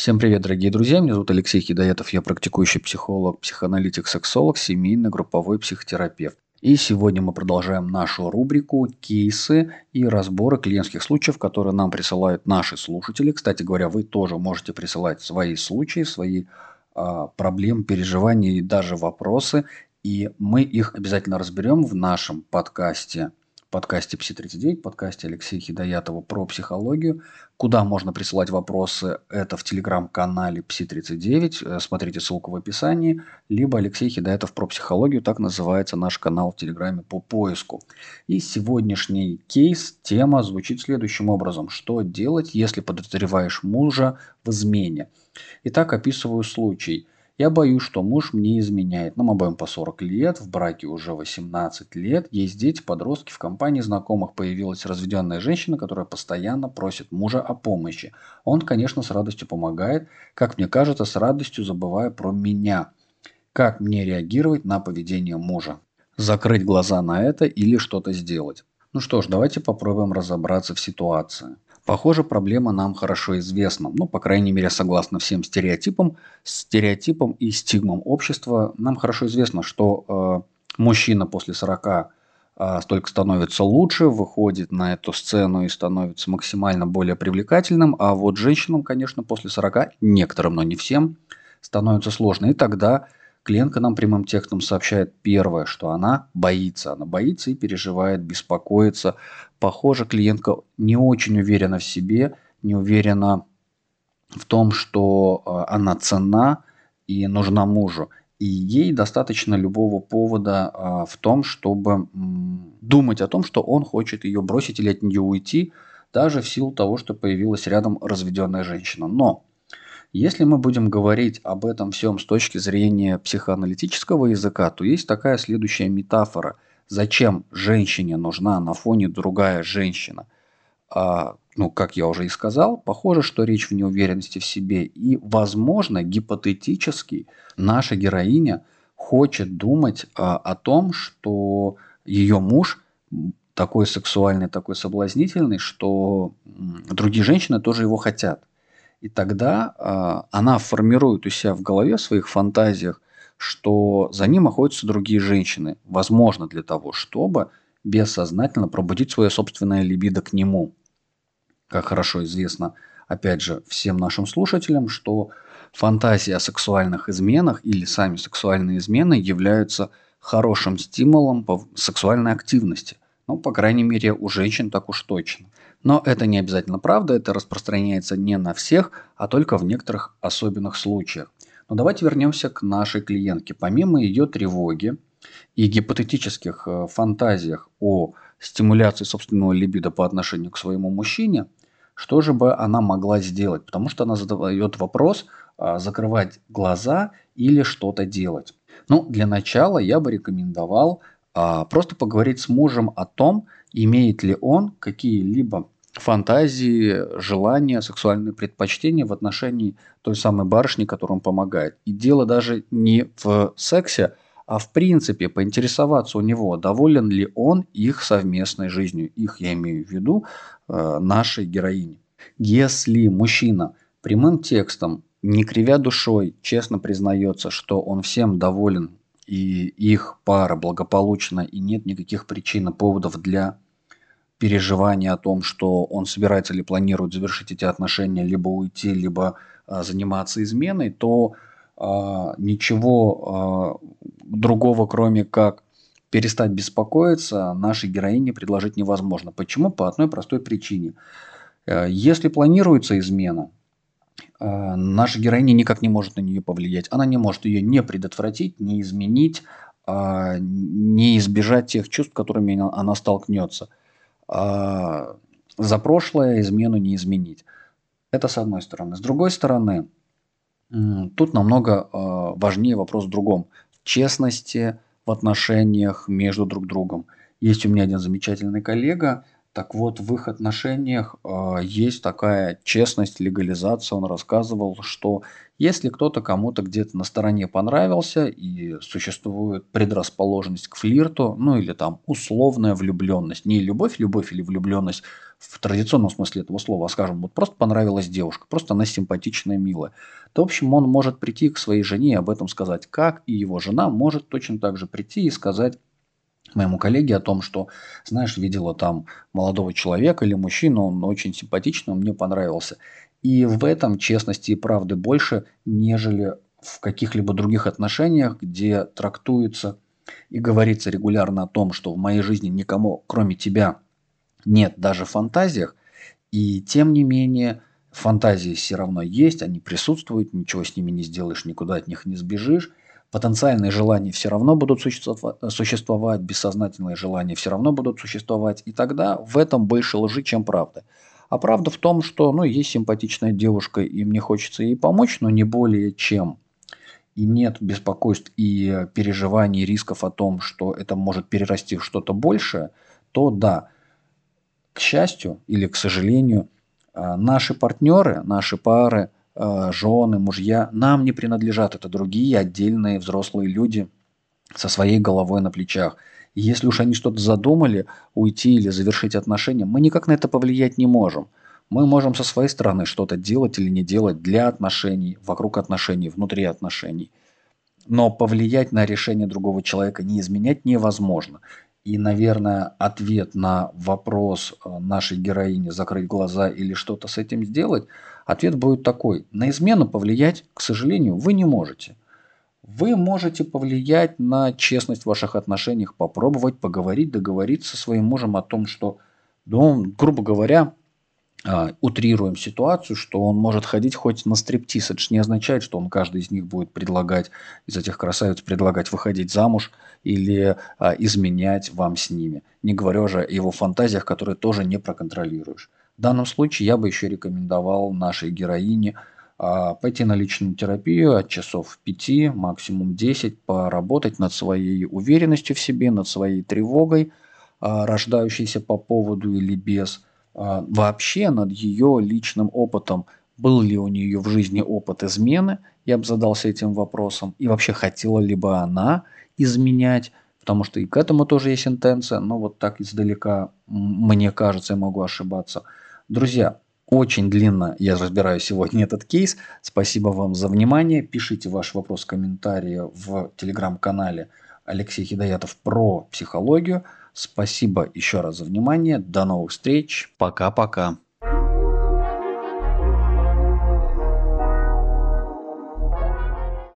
Всем привет, дорогие друзья. Меня зовут Алексей Хидоятов. Я практикующий психолог, психоаналитик, сексолог, семейный групповой психотерапевт. И сегодня мы продолжаем нашу рубрику «Кейсы и разборы клиентских случаев», которые нам присылают наши слушатели. Кстати говоря, вы тоже можете присылать свои случаи, свои э, проблемы, переживания и даже вопросы. И мы их обязательно разберем в нашем подкасте подкасте Пси-39, подкасте Алексея Хидоятова про психологию. Куда можно присылать вопросы? Это в телеграм-канале Пси-39. Э, смотрите ссылку в описании. Либо Алексей Хидоятов про психологию. Так называется наш канал в телеграме по поиску. И сегодняшний кейс, тема звучит следующим образом. Что делать, если подозреваешь мужа в измене? Итак, описываю случай – я боюсь, что муж мне изменяет. Нам обоим по 40 лет, в браке уже 18 лет, есть дети, подростки, в компании знакомых появилась разведенная женщина, которая постоянно просит мужа о помощи. Он, конечно, с радостью помогает, как мне кажется, с радостью забывая про меня. Как мне реагировать на поведение мужа? Закрыть глаза на это или что-то сделать? Ну что ж, давайте попробуем разобраться в ситуации. Похоже, проблема нам хорошо известна. Ну, по крайней мере, согласно всем стереотипам, стереотипам и стигмам общества, нам хорошо известно, что э, мужчина после 40 э, столько становится лучше, выходит на эту сцену и становится максимально более привлекательным, а вот женщинам, конечно, после 40, некоторым, но не всем, становится сложно. И тогда Клиентка нам прямым текстом сообщает первое, что она боится. Она боится и переживает, беспокоится. Похоже, клиентка не очень уверена в себе, не уверена в том, что э, она цена и нужна мужу. И ей достаточно любого повода э, в том, чтобы думать о том, что он хочет ее бросить или от нее уйти, даже в силу того, что появилась рядом разведенная женщина. Но если мы будем говорить об этом всем с точки зрения психоаналитического языка, то есть такая следующая метафора. Зачем женщине нужна на фоне другая женщина? А, ну, как я уже и сказал, похоже, что речь в неуверенности в себе. И, возможно, гипотетически наша героиня хочет думать а, о том, что ее муж такой сексуальный, такой соблазнительный, что другие женщины тоже его хотят. И тогда э, она формирует у себя в голове, в своих фантазиях, что за ним охотятся другие женщины. Возможно, для того, чтобы бессознательно пробудить свое собственное либидо к нему. Как хорошо известно, опять же, всем нашим слушателям, что фантазии о сексуальных изменах или сами сексуальные измены являются хорошим стимулом по сексуальной активности. Ну, по крайней мере, у женщин так уж точно. Но это не обязательно правда, это распространяется не на всех, а только в некоторых особенных случаях. Но давайте вернемся к нашей клиентке. Помимо ее тревоги и гипотетических э, фантазиях о стимуляции собственного либидо по отношению к своему мужчине, что же бы она могла сделать? Потому что она задает вопрос, а, закрывать глаза или что-то делать. Ну, для начала я бы рекомендовал просто поговорить с мужем о том, имеет ли он какие-либо фантазии, желания, сексуальные предпочтения в отношении той самой барышни, которой он помогает. И дело даже не в сексе, а в принципе поинтересоваться у него, доволен ли он их совместной жизнью. Их я имею в виду э, нашей героини. Если мужчина прямым текстом, не кривя душой, честно признается, что он всем доволен и их пара благополучна и нет никаких причин и поводов для переживания о том, что он собирается или планирует завершить эти отношения, либо уйти, либо а, заниматься изменой, то а, ничего а, другого, кроме как перестать беспокоиться, нашей героине предложить невозможно. Почему? По одной простой причине. Э, если планируется измена, наша героиня никак не может на нее повлиять. Она не может ее не предотвратить, не изменить, не избежать тех чувств, которыми она столкнется – а, за прошлое измену не изменить. Это с одной стороны. С другой стороны, тут намного а, важнее вопрос в другом. В честности в отношениях между друг другом. Есть у меня один замечательный коллега, Так вот, в их отношениях э, есть такая честность, легализация. Он рассказывал, что если кто-то кому-то где-то на стороне понравился и существует предрасположенность к флирту, ну или там условная влюбленность, не любовь, любовь или влюбленность в традиционном смысле этого слова, а скажем, вот просто понравилась девушка, просто она симпатичная, милая, то, в общем, он может прийти к своей жене и об этом сказать, как и его жена может точно так же прийти и сказать моему коллеге о том, что, знаешь, видела там молодого человека или мужчину, он очень симпатичный, он мне понравился. И в этом честности и правды больше, нежели в каких-либо других отношениях, где трактуется и говорится регулярно о том, что в моей жизни никому, кроме тебя, нет даже в фантазиях. И тем не менее, фантазии все равно есть, они присутствуют, ничего с ними не сделаешь, никуда от них не сбежишь. Потенциальные желания все равно будут существовать, бессознательные желания все равно будут существовать, и тогда в этом больше лжи, чем правда. А правда в том, что ну, есть симпатичная девушка, и мне хочется ей помочь, но не более чем. И нет беспокойств и переживаний, рисков о том, что это может перерасти в что-то большее, то да, к счастью или к сожалению, а, наши партнеры, наши пары – жены, мужья, нам не принадлежат. Это другие отдельные взрослые люди со своей головой на плечах. И если уж они что-то задумали, уйти или завершить отношения, мы никак на это повлиять не можем. Мы можем со своей стороны что-то делать или не делать для отношений, вокруг отношений, внутри отношений. Но повлиять на решение другого человека, не изменять невозможно. И, наверное, ответ на вопрос э, нашей героини закрыть глаза или что-то с этим сделать, ответ будет такой. На измену повлиять, к сожалению, вы не можете. Вы можете повлиять на честность в ваших отношениях, попробовать поговорить, договориться со своим мужем о том, что, ну, грубо говоря, а, утрируем ситуацию, что он может ходить хоть на стриптиз. Это же не означает, что он каждый из них будет предлагать, из этих красавиц предлагать выходить замуж или а, изменять вам с ними. Не говоря уже о его фантазиях, которые тоже не проконтролируешь. В данном случае я бы еще рекомендовал нашей героине а, пойти на личную терапию от часов 5, максимум 10, поработать над своей уверенностью в себе, над своей тревогой, а, рождающейся по поводу или без – а, вообще над ее личным опытом. Был ли у нее в жизни опыт измены? Я бы задался этим вопросом. И вообще хотела ли бы она изменять? Потому что и к этому тоже есть интенция, но вот так издалека, мне кажется, я могу ошибаться. Друзья, очень длинно я разбираю сегодня этот кейс. Спасибо вам за внимание. Пишите ваш вопрос комментарии в телеграм-канале Алексей Хидоятов про психологию. Спасибо еще раз за внимание. До новых встреч. Пока-пока.